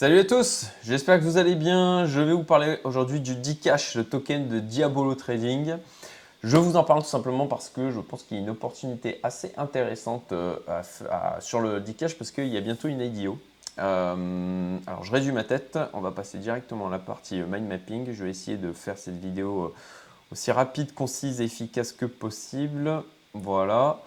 Salut à tous, j'espère que vous allez bien. Je vais vous parler aujourd'hui du Dcash, le token de Diabolo Trading. Je vous en parle tout simplement parce que je pense qu'il y a une opportunité assez intéressante euh, sur le Dcash parce qu'il y a bientôt une IDO. Euh, alors je résume ma tête, on va passer directement à la partie mind mapping. Je vais essayer de faire cette vidéo euh, aussi rapide, concise et efficace que possible. Voilà.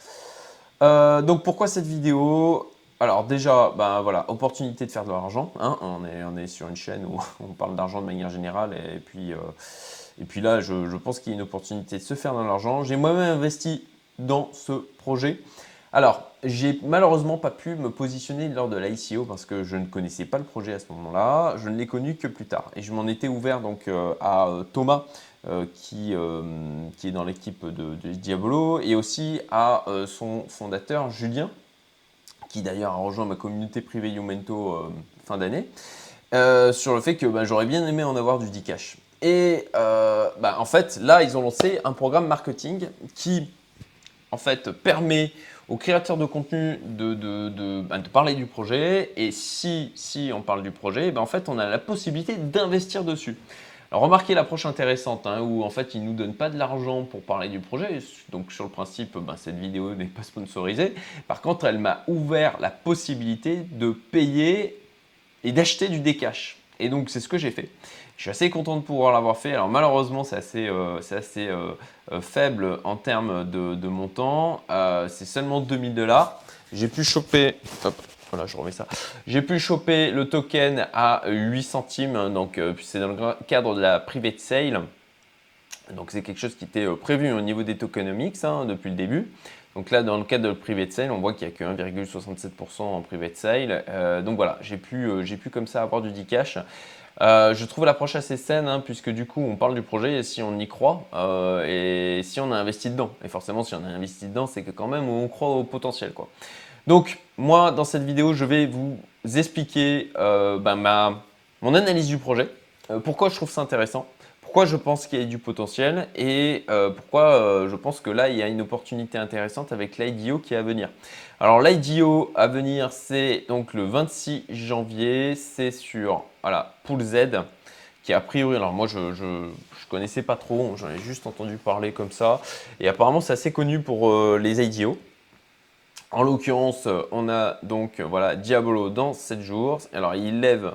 donc pourquoi cette vidéo? Alors déjà, ben voilà, opportunité de faire de l'argent. Hein. on, est, sur une chaîne où on parle d'argent de manière générale. Et puis, euh, là, je, pense qu'il y a une opportunité de se faire de l'argent. J'ai moi-même investi dans ce projet. Alors, j'ai malheureusement pas pu me positionner lors de l'ICO parce que je ne connaissais pas le projet à ce moment-là. Je ne l'ai connu que plus tard. Et je m'en étais ouvert donc euh, à euh, Thomas, qui, est dans l'équipe de, Diabolo, et aussi à son fondateur Julien, qui d'ailleurs a rejoint ma communauté privée Youmento euh, fin d'année, euh, sur le fait que bah, j'aurais bien aimé en avoir du Dcash. Et euh, bah, en fait, là, ils ont lancé un programme marketing qui, en fait, permet aux créateurs de contenu de, bah, parler du projet. Et si, si on parle du projet, en fait, on a la possibilité d'investir dessus. Alors remarquez l'approche intéressante hein, où en fait ils ne nous donnent pas de l'argent pour parler du projet. Donc sur le principe, ben, cette vidéo n'est pas sponsorisée. Par contre, elle m'a ouvert la possibilité de payer et d'acheter du décash. Et donc c'est ce que j'ai fait. Je suis assez content de pouvoir l'avoir fait. Alors malheureusement c'est assez, euh, euh, euh, faible en termes de, de montant. c'est seulement 2000 dollars. J'ai pu choper, voilà, je remets ça. J'ai pu choper le token à 8 centimes, donc euh, c'est dans le cadre de la private sale. Donc c'est quelque chose qui était euh, prévu au niveau des tokenomics hein, depuis le début. Donc là, dans le cadre de la private sale, on voit qu'il n'y a que 1,67% en private sale. Euh, donc voilà, j'ai pu, pu comme ça avoir du D-Cash. je trouve l'approche assez saine, hein, puisque du coup, on parle du projet et si on y croit, et si on a investi dedans. Et forcément, si on a investi dedans, c'est que quand même, on croit au potentiel. Quoi. Donc, moi, dans cette vidéo, je vais vous expliquer euh, ma, mon analyse du projet, euh, pourquoi je trouve ça intéressant, pourquoi je pense qu'il y a du potentiel et euh, pourquoi je pense que là, il y a une opportunité intéressante avec l'IDO qui est à venir. Alors, l'IDO à venir, c'est donc le 26 janvier, c'est sur voilà, Pool Z qui a priori, alors moi je ne connaissais pas trop, j'en ai juste entendu parler comme ça, et apparemment c'est assez connu pour les IDO. En l'occurrence, on a donc voilà Diabolo dans 7 jours. Alors, il lève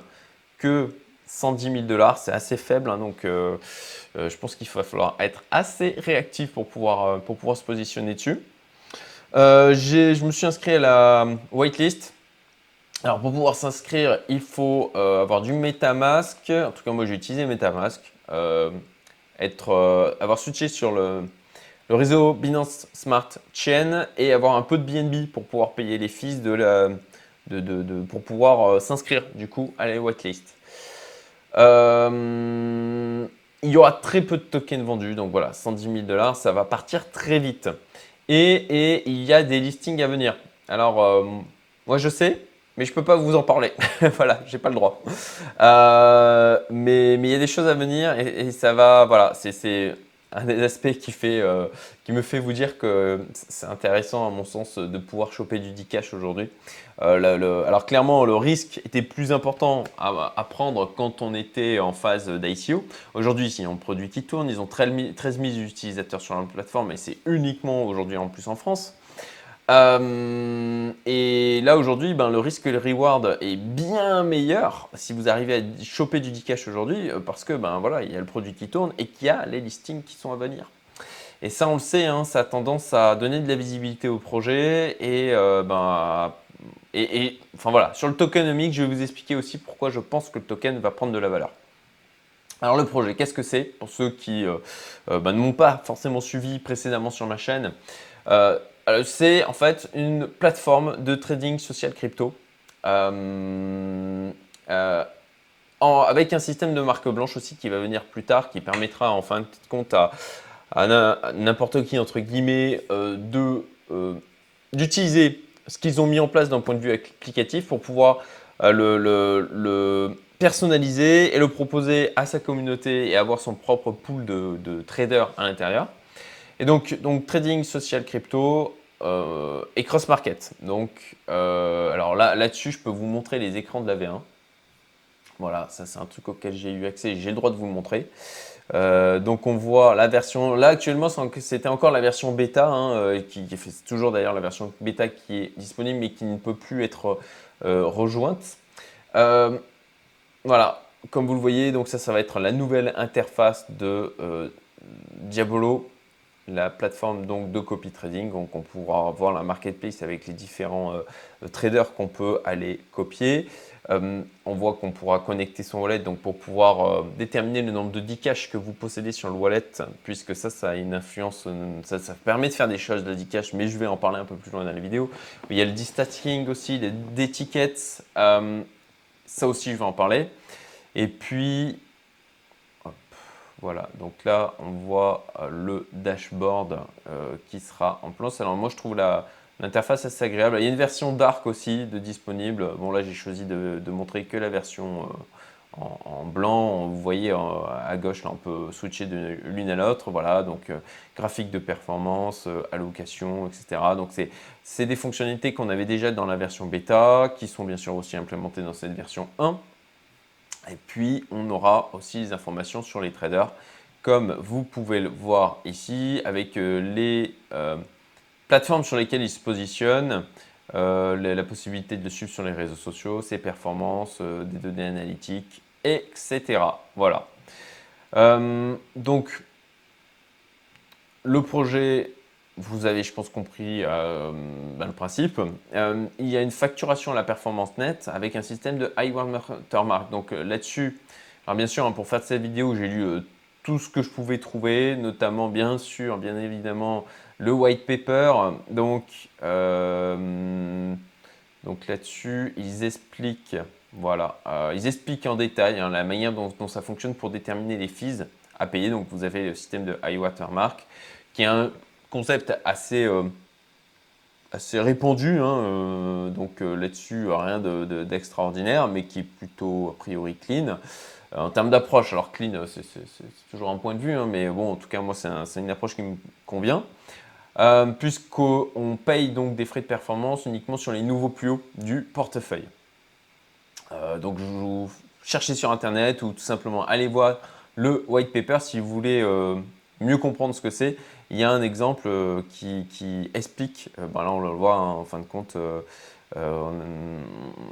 que 110 000 dollars, c'est assez faible, hein, donc euh, euh, je pense qu'il va falloir être assez réactif pour pouvoir, euh, pour pouvoir se positionner dessus. je me suis inscrit à la whitelist. Alors pour pouvoir s'inscrire, il faut avoir du MetaMask. En tout cas, moi j'ai utilisé MetaMask. être, avoir switché sur le, le réseau Binance Smart Chain et avoir un peu de BNB pour pouvoir payer les fees de la, de, de, pour pouvoir euh, s'inscrire du coup à la whitelist. Euh, il y aura très peu de tokens vendus, donc voilà, 110 000 dollars, ça va partir très vite. Et, et, il y a des listings à venir. Alors, euh, moi je sais, mais je ne peux pas vous en parler. voilà, j'ai pas le droit. mais, mais il y a des choses à venir et, et ça va, voilà, c'est un des aspects euh, qui me fait vous dire que c'est intéressant à mon sens de pouvoir choper du D-Cash aujourd'hui. Euh, alors clairement, le risque était plus important à, prendre quand on était en phase d'ICO. Aujourd'hui, si on produit qui tourne, ils ont 13 000 utilisateurs sur la plateforme et c'est uniquement aujourd'hui en plus en France. Euh, et là aujourd'hui, ben, le risque et le reward est bien meilleur si vous arrivez à choper du D-Cash aujourd'hui euh, parce que ben, voilà, il y a le produit qui tourne et qu'il y a les listings qui sont à venir. Et ça, on le sait, hein, ça a tendance à donner de la visibilité au projet et, euh, ben, et, enfin voilà, sur le tokenomique, je vais vous expliquer aussi pourquoi je pense que le token va prendre de la valeur. Alors le projet, qu'est-ce que c'est? Pour ceux qui ben, ne m'ont pas forcément suivi précédemment sur ma chaîne, c'est en fait une plateforme de trading social crypto euh, euh, avec un système de marque blanche aussi qui va venir plus tard, qui permettra en fin de compte à, n'importe qui, entre guillemets, d'utiliser ce qu'ils ont mis en place d'un point de vue applicatif pour pouvoir le, personnaliser et le proposer à sa communauté et avoir son propre pool de, traders à l'intérieur. Et donc, donc trading social crypto, euh, et cross market. Donc, euh, alors là, là-dessus, je peux vous montrer les écrans de la V1. Voilà, ça c'est un truc auquel j'ai eu accès, j'ai le droit de vous le montrer. Euh, donc on voit la version, là actuellement c'était encore la version bêta, hein, euh, qui, fait toujours d'ailleurs la version bêta qui est disponible mais qui ne peut plus être rejointe. voilà, comme vous le voyez, donc ça, ça va être la nouvelle interface de Diabolo, la plateforme donc de copy trading. Donc on pourra voir la marketplace avec les différents traders qu'on peut aller copier. Euh, on voit qu'on pourra connecter son wallet donc pour pouvoir euh, déterminer le nombre de Dcash que vous possédez sur le wallet, puisque ça, ça a une influence, euh, ça, permet de faire des choses de Dcash, mais je vais en parler un peu plus loin dans la vidéo. Il y a le D-Stacking aussi, des tickets, ça aussi je vais en parler. Et puis, voilà, donc là on voit le dashboard qui sera en place. Alors moi je trouve L'interface assez agréable. Il y a une version dark aussi de disponible. Bon là j'ai choisi de, montrer que la version euh, en, blanc. Vous voyez euh, à gauche là on peut switcher de l'une à l'autre. Voilà donc euh, graphique de performance, allocation, etc. Donc c'est des fonctionnalités qu'on avait déjà dans la version bêta, qui sont bien sûr aussi implémentées dans cette version 1. Et puis on aura aussi des informations sur les traders, comme vous pouvez le voir ici avec les plateformes sur lesquelles il se positionne, euh, la, possibilité de le suivre sur les réseaux sociaux, ses performances, euh, des données analytiques, etc. Voilà. Euh, donc, le projet, vous avez, je pense, compris ben, le principe. il y a une facturation à la performance nette avec un système de high watermark. Donc là-dessus, alors bien sûr, hein, pour faire cette vidéo, j'ai lu tout ce que je pouvais trouver, notamment bien sûr, bien évidemment, le white paper. Donc, euh, donc là-dessus, ils expliquent, voilà, euh, ils expliquent en détail hein, la manière dont, ça fonctionne pour déterminer les fees à payer. Donc, vous avez le système de high watermark, qui est un concept assez euh, assez répandu, hein, donc là-dessus rien d'extraordinaire, mais qui est plutôt a priori clean. Euh, en termes d'approche, alors clean, euh, c'est toujours un point de vue, hein, mais bon, en tout cas, moi, c'est une approche qui me convient. Euh, puisqu'on paye donc des frais de performance uniquement sur les nouveaux plus hauts du portefeuille. donc, vous cherchez sur Internet ou tout simplement allez voir le white paper si vous voulez mieux comprendre ce que c'est. Il y a un exemple qui, explique, ben là on le voit hein, en fin de compte, euh,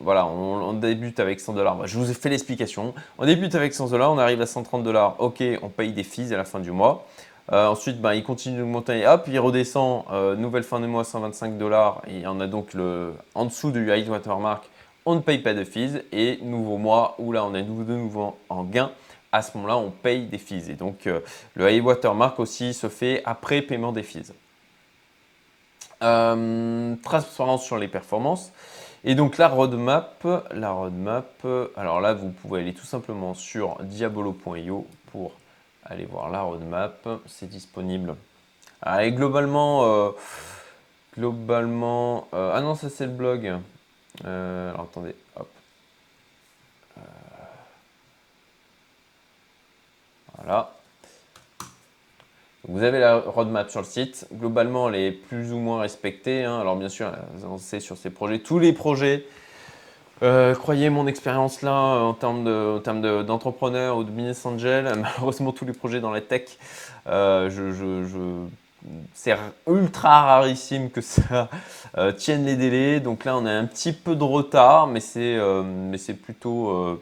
voilà, on, débute avec 100 dollars. Bah, je vous ai fait l'explication. On débute avec 100 dollars, on arrive à 130 dollars. Ok, on paye des fees à la fin du mois. Euh, ensuite, bah, il continue d'augmenter, hop, il redescend, euh, nouvelle fin de mois, 125 dollars. Et on a donc le, en dessous du high watermark, on ne paye pas de fees. Et nouveau mois, où là, on est de nouveau en gain. À ce moment-là, on paye des fees. Et donc, le high watermark aussi se fait après paiement des fees. Euh, transparence sur les performances. Et donc la roadmap, la roadmap, alors là vous pouvez aller tout simplement sur diabolo.io pour aller voir la roadmap, c'est disponible. et globalement, euh, globalement, euh, ah non ça c'est le blog. alors attendez, hop. Voilà. Vous avez la roadmap sur le site. Globalement, elle est plus ou moins respectée. Hein. Alors bien sûr, on sait sur ces projets. Tous les projets, euh, croyez mon expérience là en termes d'entrepreneur ou de business angel, malheureusement tous les projets dans la tech, euh, c'est ultra rarissime que ça euh, tienne les délais. Donc là, on a un petit peu de retard, mais c'est plutôt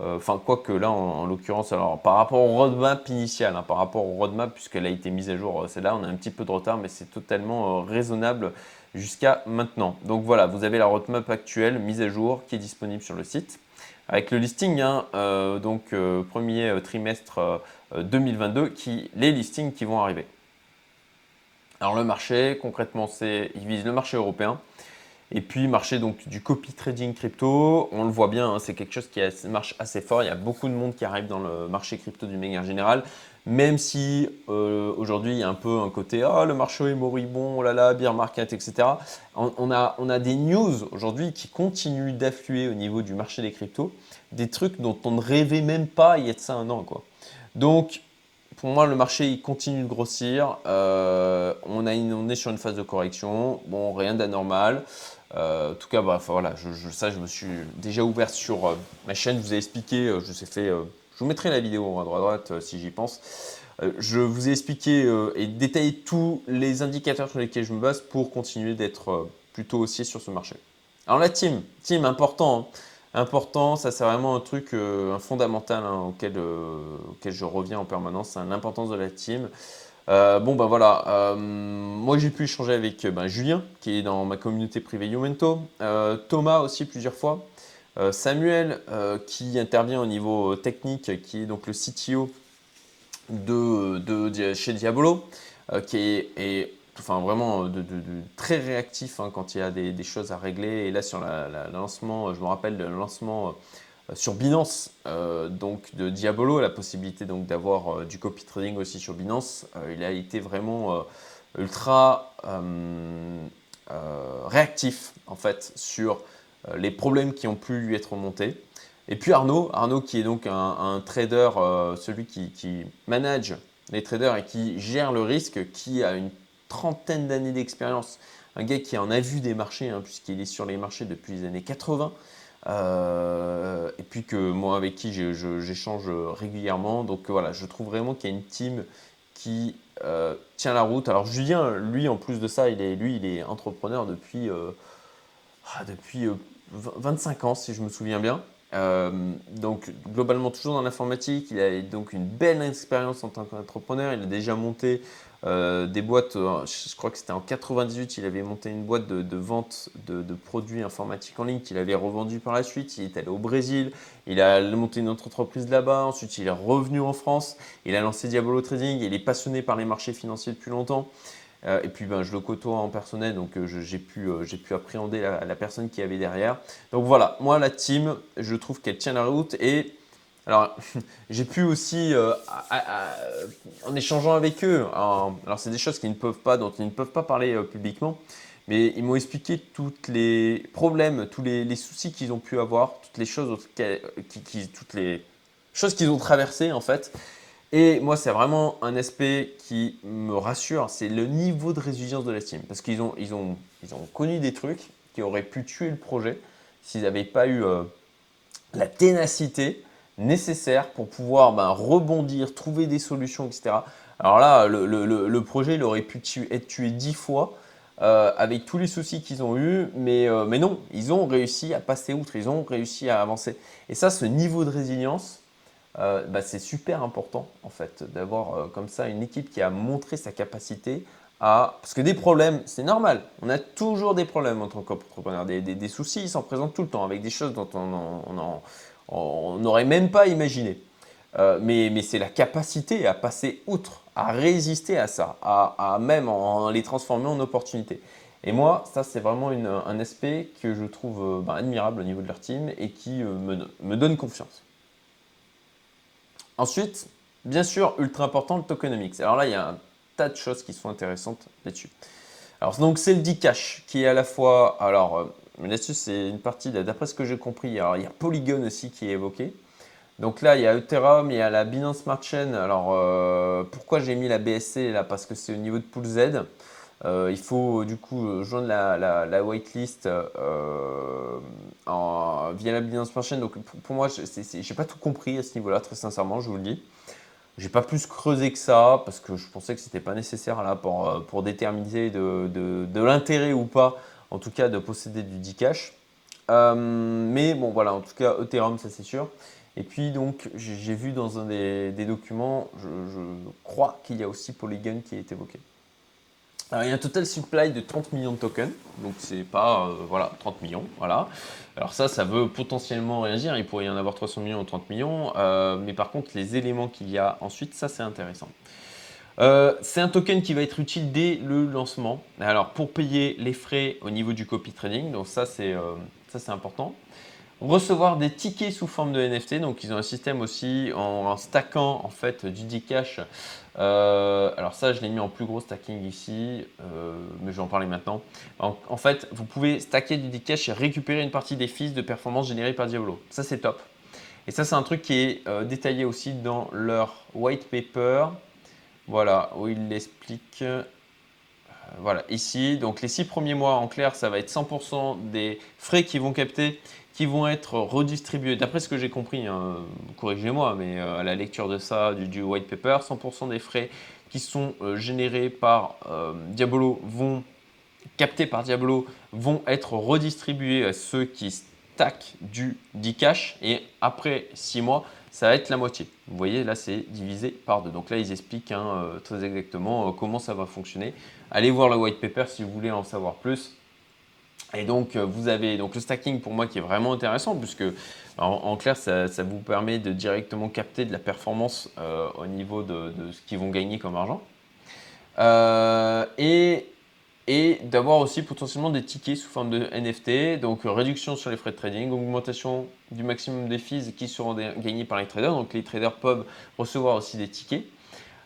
enfin, quoi que là, en, l'occurrence, alors par rapport au roadmap initial, hein, par rapport au roadmap, puisqu'elle a été mise à jour, euh, c'est là, on a un petit peu de retard, mais c'est totalement euh, raisonnable jusqu'à maintenant. Donc voilà, vous avez la roadmap actuelle mise à jour qui est disponible sur le site. Avec le listing, hein, donc premier trimestre 2022, qui, les listings qui vont arriver. Alors le marché, concrètement, c'est, il vise le marché européen. Et puis, marché donc, du copy trading crypto, on le voit bien, hein, c'est quelque chose qui marche assez fort. Il y a beaucoup de monde qui arrive dans le marché crypto d'une manière générale, même si euh, aujourd'hui il y a un peu un côté ah le marché est moribond, oh là là, bear market, etc. On, a, on a des news aujourd'hui qui continuent d'affluer au niveau du marché des cryptos, des trucs dont on ne rêvait même pas il y a de ça un an. Quoi. Donc, pour moi, le marché il continue de grossir. Euh, on, a on est sur une phase de correction. Bon, rien d'anormal. En tout cas, voilà, je, ça, je me suis déjà ouvert sur ma chaîne. Je vous ai expliqué, je vous ai fait, je vous mettrai la vidéo à droite, à droite si j'y pense. je vous ai expliqué et détaillé tous les indicateurs sur lesquels je me base pour continuer d'être plutôt haussier sur ce marché. Alors la team, team important. Hein important, ça c'est vraiment un truc euh, un fondamental hein, euh, auquel, je reviens en permanence, l'importance de la team. Euh, bon ben voilà, moi j'ai pu échanger avec ben, Julien qui est dans ma communauté privée Youmento, Thomas aussi plusieurs fois, Samuel qui intervient au niveau technique, qui est donc le CTO chez Diabolo, qui est vraiment euh, très réactif hein, quand il y a des, choses à régler. Et là, sur le lancement, je me rappelle le lancement euh, sur Binance, euh, donc de Diabolo, la possibilité donc d'avoir du copy trading aussi sur Binance. il a été vraiment ultra réactif en fait sur les problèmes qui ont pu lui être remontés. Et puis Arnaud, Arnaud qui est donc un, trader, celui qui, qui, manage les traders et qui gère le risque, qui a une trentaine d'années d'expérience, un gars qui en a vu des marchés, hein, puisqu'il est sur les marchés depuis les années 80, euh, et puis que moi avec qui j'échange régulièrement. Donc voilà, je trouve vraiment qu'il y a une team qui euh, tient la route. Alors Julien, lui en plus de ça, il est, lui, il est entrepreneur depuis, euh, ah, depuis 25 ans, si je me souviens bien. Donc globalement toujours dans l'informatique, il a donc une belle expérience en tant qu'entrepreneur, il a déjà monté euh, des boîtes, euh, je crois que c'était en 98, il avait monté une boîte de, vente de, produits informatiques en ligne qu'il avait revendu par la suite. Il est allé au Brésil, il a monté une autre entreprise là-bas. Ensuite, il est revenu en France, il a lancé Diabolo Trading. Il est passionné par les marchés financiers depuis longtemps. Euh, et puis, ben, je le côtoie en personnel, donc j'ai pu, pu, appréhender la, personne qui avait derrière. Donc voilà, moi, la team, je trouve qu'elle tient la route et alors, j'ai pu aussi, euh, en échangeant avec eux, alors c'est des choses qu'ils ne peuvent pas, dont ils ne peuvent pas parler euh, publiquement, mais ils m'ont expliqué tous les problèmes, tous les, soucis qu'ils ont pu avoir, toutes les choses, toutes les choses qu'ils ont traversées en fait. Et moi, c'est vraiment un aspect qui me rassure, c'est le niveau de résilience de l'estime. Parce qu'ils ont, ils ont, ils ont connu des trucs qui auraient pu tuer le projet s'ils n'avaient pas eu euh, la ténacité nécessaire pour pouvoir ben, rebondir, trouver des solutions, etc. Alors là, le, projet, il aurait pu être tué dix fois euh, avec tous les soucis qu'ils ont eus, euh, mais non, ils ont réussi à passer outre, ils ont réussi à avancer. Et ça, ce niveau de résilience, euh, bah, c'est super important en fait d'avoir comme ça une équipe qui a montré sa capacité à... Parce que des problèmes, c'est normal, on a toujours des problèmes en tant qu'entrepreneur, des, soucis, ils s'en présentent tout le temps avec des choses dont on n'aurait même pas imaginé. Euh, mais, c'est la capacité à passer outre, à résister à ça, à, même en, les transformer en opportunités. Et moi, ça, c'est vraiment un aspect que je trouve euh, ben, admirable au niveau de leur team et qui euh, me, donne confiance. Ensuite, bien sûr, ultra important, le tokenomics. Alors là, il y a un tas de choses qui sont intéressantes là-dessus. Alors, donc, c'est le D-Cash qui est à la fois. Alors, mais là-dessus, c'est une partie, d'après ce que j'ai compris, alors, il y a Polygon aussi qui est évoqué. Donc là, il y a Ethereum, il y a la Binance Smart Chain. Alors, euh, pourquoi j'ai mis la BSC là? Parce que c'est au niveau de Pool Z. Euh, il faut du coup joindre la, la, whitelist euh, via la Binance Smart Chain. Donc pour, moi, je n'ai pas tout compris à ce niveau-là, très sincèrement, je vous le dis. J'ai pas plus creusé que ça parce que je pensais que c'était pas nécessaire là pour, déterminer de l'intérêt ou pas en tout cas de posséder du Dcash. Euh, mais bon, voilà, en tout cas, Ethereum, ça c'est sûr. Et puis donc, j'ai vu dans un des, documents, je, crois qu'il y a aussi Polygon qui est évoqué. Alors, il y a un total supply de 30 millions de tokens, donc c'est pas, euh, voilà, 30 millions, voilà. Alors ça, ça veut potentiellement réagir, il pourrait y en avoir 300 millions ou 30 millions, euh, mais par contre, les éléments qu'il y a ensuite, ça c'est intéressant. Euh, c'est un token qui va être utile dès le lancement. Alors pour payer les frais au niveau du copy trading, donc ça c'est important. Recevoir des tickets sous forme de NFT, donc ils ont un système aussi en, stackant en fait du Dcash. Euh, alors ça je l'ai mis en plus gros stacking ici, mais je vais en parler maintenant. En, fait vous pouvez stacker du Dcash et récupérer une partie des fees de performance générées par Diablo. Ça c'est top. Et ça c'est un truc qui est détaillé aussi dans leur white paper voilà, où il l'explique. voilà, ici, donc les six premiers mois, en clair, ça va être 100% des frais qui vont capter, qui vont être redistribués. D'après ce que j'ai compris, hein, corrigez-moi, mais à la lecture de ça, du, white paper, 100% des frais qui sont générés par Diabolo vont captés par Diablo vont être redistribués à ceux qui stack du cash et après 6 mois, ça va être la moitié. Vous voyez, là, c'est divisé par deux. Donc là, ils expliquent hein, euh, très exactement euh, comment ça va fonctionner. Allez voir le white paper si vous voulez en savoir plus. Et donc, euh, vous avez donc le stacking pour moi qui est vraiment intéressant puisque en, clair, ça, vous permet de directement capter de la performance au niveau de, ce qu'ils vont gagner comme argent. et et d'avoir aussi potentiellement des tickets sous forme de NFT, donc euh, réduction sur les frais de trading, augmentation du maximum des fees qui seront gagnés par les traders, donc les traders peuvent recevoir aussi des tickets.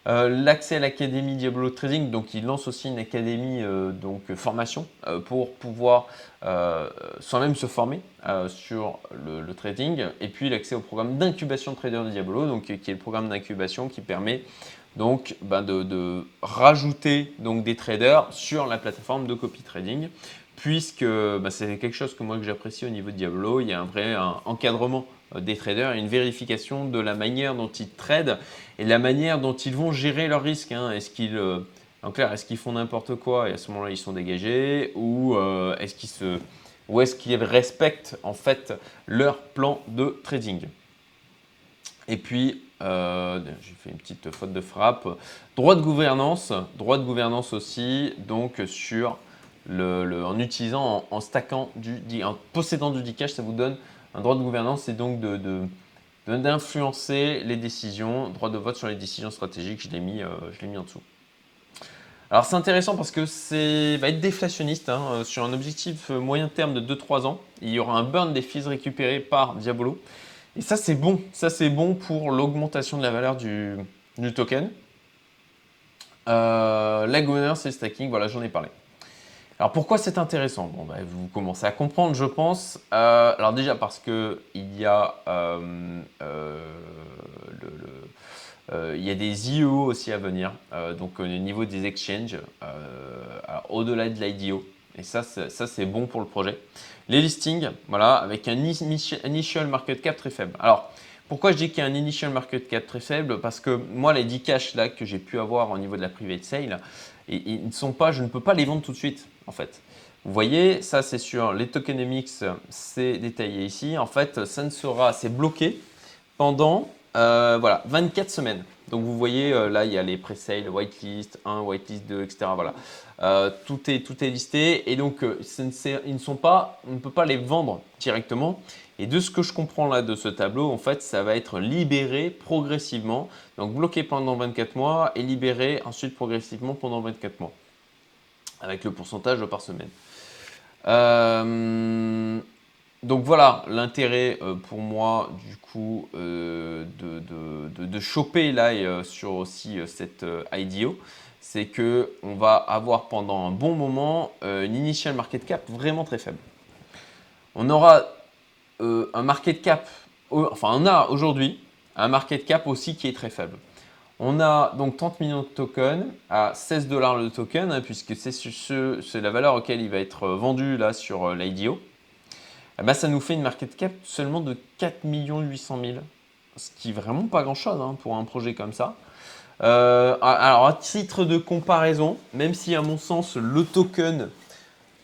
Euh, l'accès à l'académie Diablo Trading, donc il lance aussi une académie euh, donc formation pour pouvoir soi-même se former sur le, trading, et puis l'accès au programme d'incubation de traders de Diablo, donc qui est le programme d'incubation qui permet donc ben de, rajouter donc des traders sur la plateforme de copy trading puisque ben, c'est quelque chose que moi j'apprécie au niveau de Diablo, il y a un vrai encadrement euh, des traders une vérification de la manière dont ils tradent et la manière dont ils vont gérer leurs risques. Hein. Est-ce qu'ils euh, en est-ce qu'ils font n'importe quoi et à ce moment-là ils sont dégagés ou euh, est-ce qu'ils se ou est-ce qu'ils respectent en fait leur plan de trading? Et puis euh, j'ai fait une petite faute de frappe. Droit de gouvernance, droit de gouvernance aussi, donc sur le, en utilisant, en, stackant du, en possédant du ça vous donne un droit de gouvernance, c'est donc de, d'influencer les décisions, droit de vote sur les décisions stratégiques, je l'ai mis, euh, en dessous. Alors c'est intéressant parce que c'est va être déflationniste hein, euh, sur un objectif moyen terme de 2-3 ans. Il y aura un burn des fees récupérés par Diabolo. Et ça, c'est bon. Ça, c'est bon pour l'augmentation de la valeur du, token. Euh, la le stacking, voilà, j'en ai parlé. Alors pourquoi c'est intéressant? Bon, bah, Vous commencez à comprendre, je pense. Euh, alors déjà parce que il y a euh, il y a des IEO aussi à venir, donc au niveau des exchanges, au-delà de l'IDO. Et ça, ça c'est bon pour le projet. Les listings, voilà, avec un initial market cap très faible. Alors, pourquoi je dis qu'il y a un initial market cap très faible? Parce que moi, les 10 cash là que j'ai pu avoir au niveau de la private sale, ils ne sont pas, je ne peux pas les vendre tout de suite, fait. Vous voyez, ça c'est sur les tokenomics, c'est détaillé ici. En fait, ça ne sera, c'est bloqué pendant euh, voilà, 24 semaines. Donc vous voyez, euh, là, il y a les pre-sales, whitelist 1, whitelist 2, etc. Voilà. Euh, tout, est, tout est listé et donc ils ne sont pas, on ne peut pas les vendre directement. Et de ce que je comprends là de ce tableau, en fait, ça va être libéré progressivement. Donc bloqué pendant 24 mois et libéré ensuite progressivement pendant 24 mois. Avec le pourcentage par semaine. donc voilà l'intérêt pour moi du coup de, de, de, choper là sur aussi cette IDO c'est que on va avoir pendant un bon moment euh, une initial market cap vraiment très faible. On aura euh, un market cap, enfin on a aujourd'hui un market cap aussi qui est très faible. On a donc 30 millions de tokens à 16 dollars le token, hein, puisque c'est la valeur auquel il va être vendu là sur euh, l'IDO. Eh ben, ça nous fait une market cap seulement de 4 800 000, ce qui est vraiment pas grand chose hein, pour un projet comme ça. Euh, alors, à titre de comparaison, même si à mon sens le token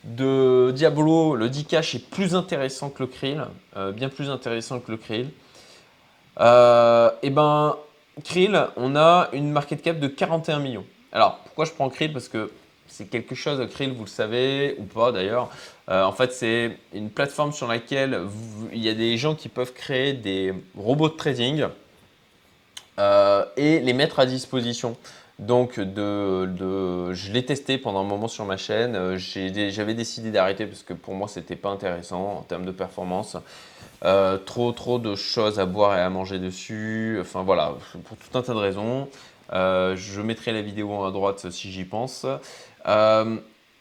de Diablo, le Dcash est plus intéressant que le Krill, euh, bien plus intéressant que le Krill, et eh ben Krill, on a une market cap de 41 millions. Alors, pourquoi je prends Krill? Parce que c'est quelque chose, Krill, vous le savez, ou pas d'ailleurs. en fait, c'est une plateforme sur laquelle il y a des gens qui peuvent créer des robots de trading euh, et les mettre à disposition. Donc, de, je l'ai testé pendant un moment sur ma chaîne. Euh, j'avais décidé d'arrêter parce que pour moi, c'était pas intéressant en termes de performance. Euh, trop, trop de choses à boire et à manger dessus. Enfin voilà, pour tout un tas de raisons. je mettrai la vidéo à droite si j'y pense.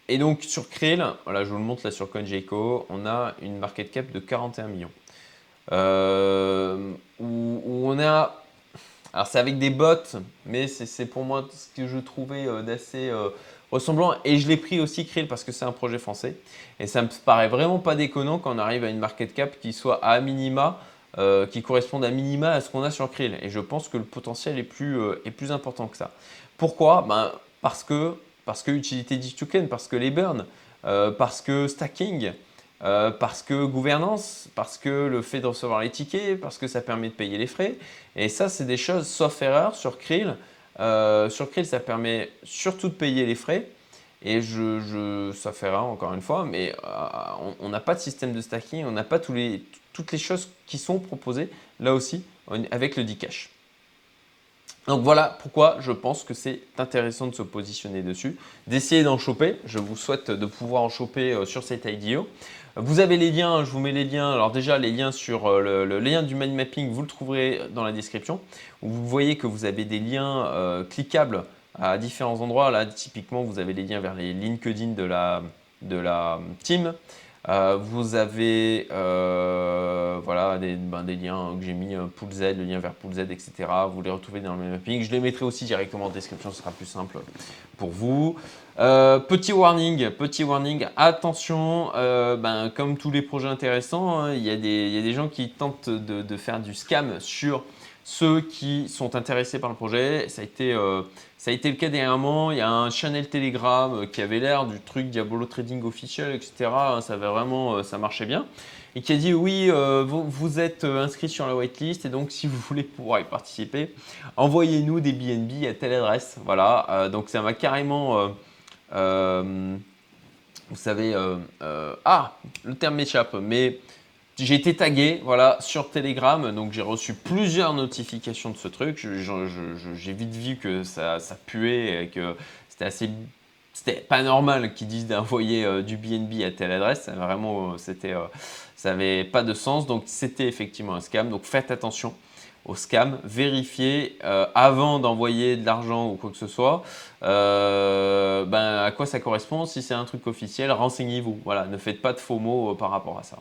et donc sur Krill, voilà, je vous le montre là sur CoinGecko, on a une market cap de 41 millions. où on a Alors c'est avec des bots, mais c'est pour moi ce que je trouvais euh, d'assez euh, ressemblant. Et je l'ai pris aussi Krill parce que c'est un projet français. Et ça me paraît vraiment pas déconnant quand on arrive à une market cap qui soit à minima, euh, qui corresponde à minima à ce qu'on a sur Krill. Et je pense que le potentiel est plus, est plus important que ça. Pourquoi? Ben, Parce que parce que utilité du token, parce que les burns, parce que stacking, euh, parce que gouvernance, parce que le fait de recevoir les tickets, parce que ça permet de payer les frais. Et ça, c'est des choses, sauf erreur, sur Krill. Euh, sur Krill, ça permet surtout de payer les frais. Et je, ça fait encore une fois, mais euh, on n'a pas de système de stacking, on n'a pas les, toutes les choses qui sont proposées là aussi avec le Dcash. Donc voilà pourquoi je pense que c'est intéressant de se positionner dessus, d'essayer d'en choper. Je vous souhaite de pouvoir en choper sur cet IDO. Vous avez les liens, je vous mets les liens. Alors déjà, les liens sur euh, le, lien du mind mapping, vous le trouverez dans la description. Vous voyez que vous avez des liens euh, cliquables à différents endroits. Là, typiquement, vous avez les liens vers les LinkedIn de la, de la team. Euh, vous avez euh, voilà, des, ben, des, liens que j'ai mis, euh, Pool Z, le lien vers Pool Z, etc. Vous les retrouvez dans le mapping. Je les mettrai aussi directement en description, ce sera plus simple pour vous. petit warning, petit warning, attention, ben, comme tous les projets intéressants, hein, il y, a des gens qui tentent de faire du scam sur ceux qui sont intéressés par le projet. Ça a été, euh, ça a été le cas dernièrement. Il y a un channel Telegram euh, qui avait l'air du truc Diabolo Trading officiel, etc. Ça avait vraiment, euh, ça marchait bien. Et qui a dit oui, vous, êtes inscrit sur la whitelist et donc si vous voulez pouvoir y participer, envoyez-nous des BNB à telle adresse. Voilà, donc ça m'a carrément, vous savez, ah, le terme m'échappe, mais j'ai été tagué voilà, sur Telegram, donc j'ai reçu plusieurs notifications de ce truc. J'ai vite vu que ça, puait et que c'était assez. C'était pas normal qu'ils disent d'envoyer euh, du BNB à telle adresse. Vraiment, euh, c'était, euh, ça n'avait pas de sens. Donc, c'était effectivement un scam. Donc, faites attention au scam. Vérifiez avant d'envoyer de l'argent ou quoi que ce soit. ben, à quoi ça correspond? Si c'est un truc officiel, renseignez-vous. Voilà, ne faites pas de faux mots par rapport à ça.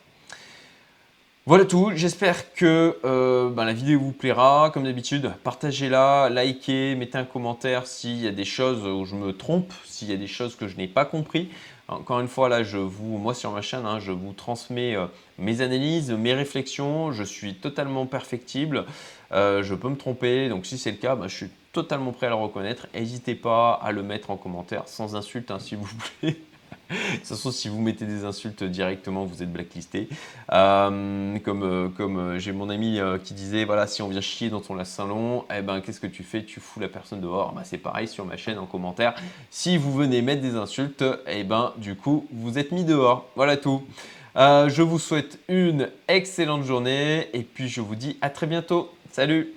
Voilà tout, j'espère que euh, ben, la vidéo vous plaira. Comme d'habitude, partagez-la, likez, mettez un commentaire s'il y a des choses où je me trompe, s'il y a des choses que je n'ai pas compris. Encore une fois, là, je vous, moi sur ma chaîne, hein, je vous transmets euh, mes analyses, mes réflexions. Je suis totalement perfectible. Euh, je peux me tromper, donc si c'est le cas, ben, je suis totalement prêt à le reconnaître. N'hésitez pas à le mettre en commentaire, sans insulte, hein, s'il vous plaît. De toute façon, si vous mettez des insultes directement, vous êtes blacklisté. Euh, comme euh, comme euh, j'ai mon ami qui disait, voilà, si on vient chier dans ton salon, eh ben, qu'est-ce que tu fais? Tu fous la personne dehors. Bah, c'est pareil sur ma chaîne en commentaire. Si vous venez mettre des insultes, eh ben, du coup, vous êtes mis dehors. Voilà tout. je vous souhaite une excellente journée et puis je vous dis à très bientôt. Salut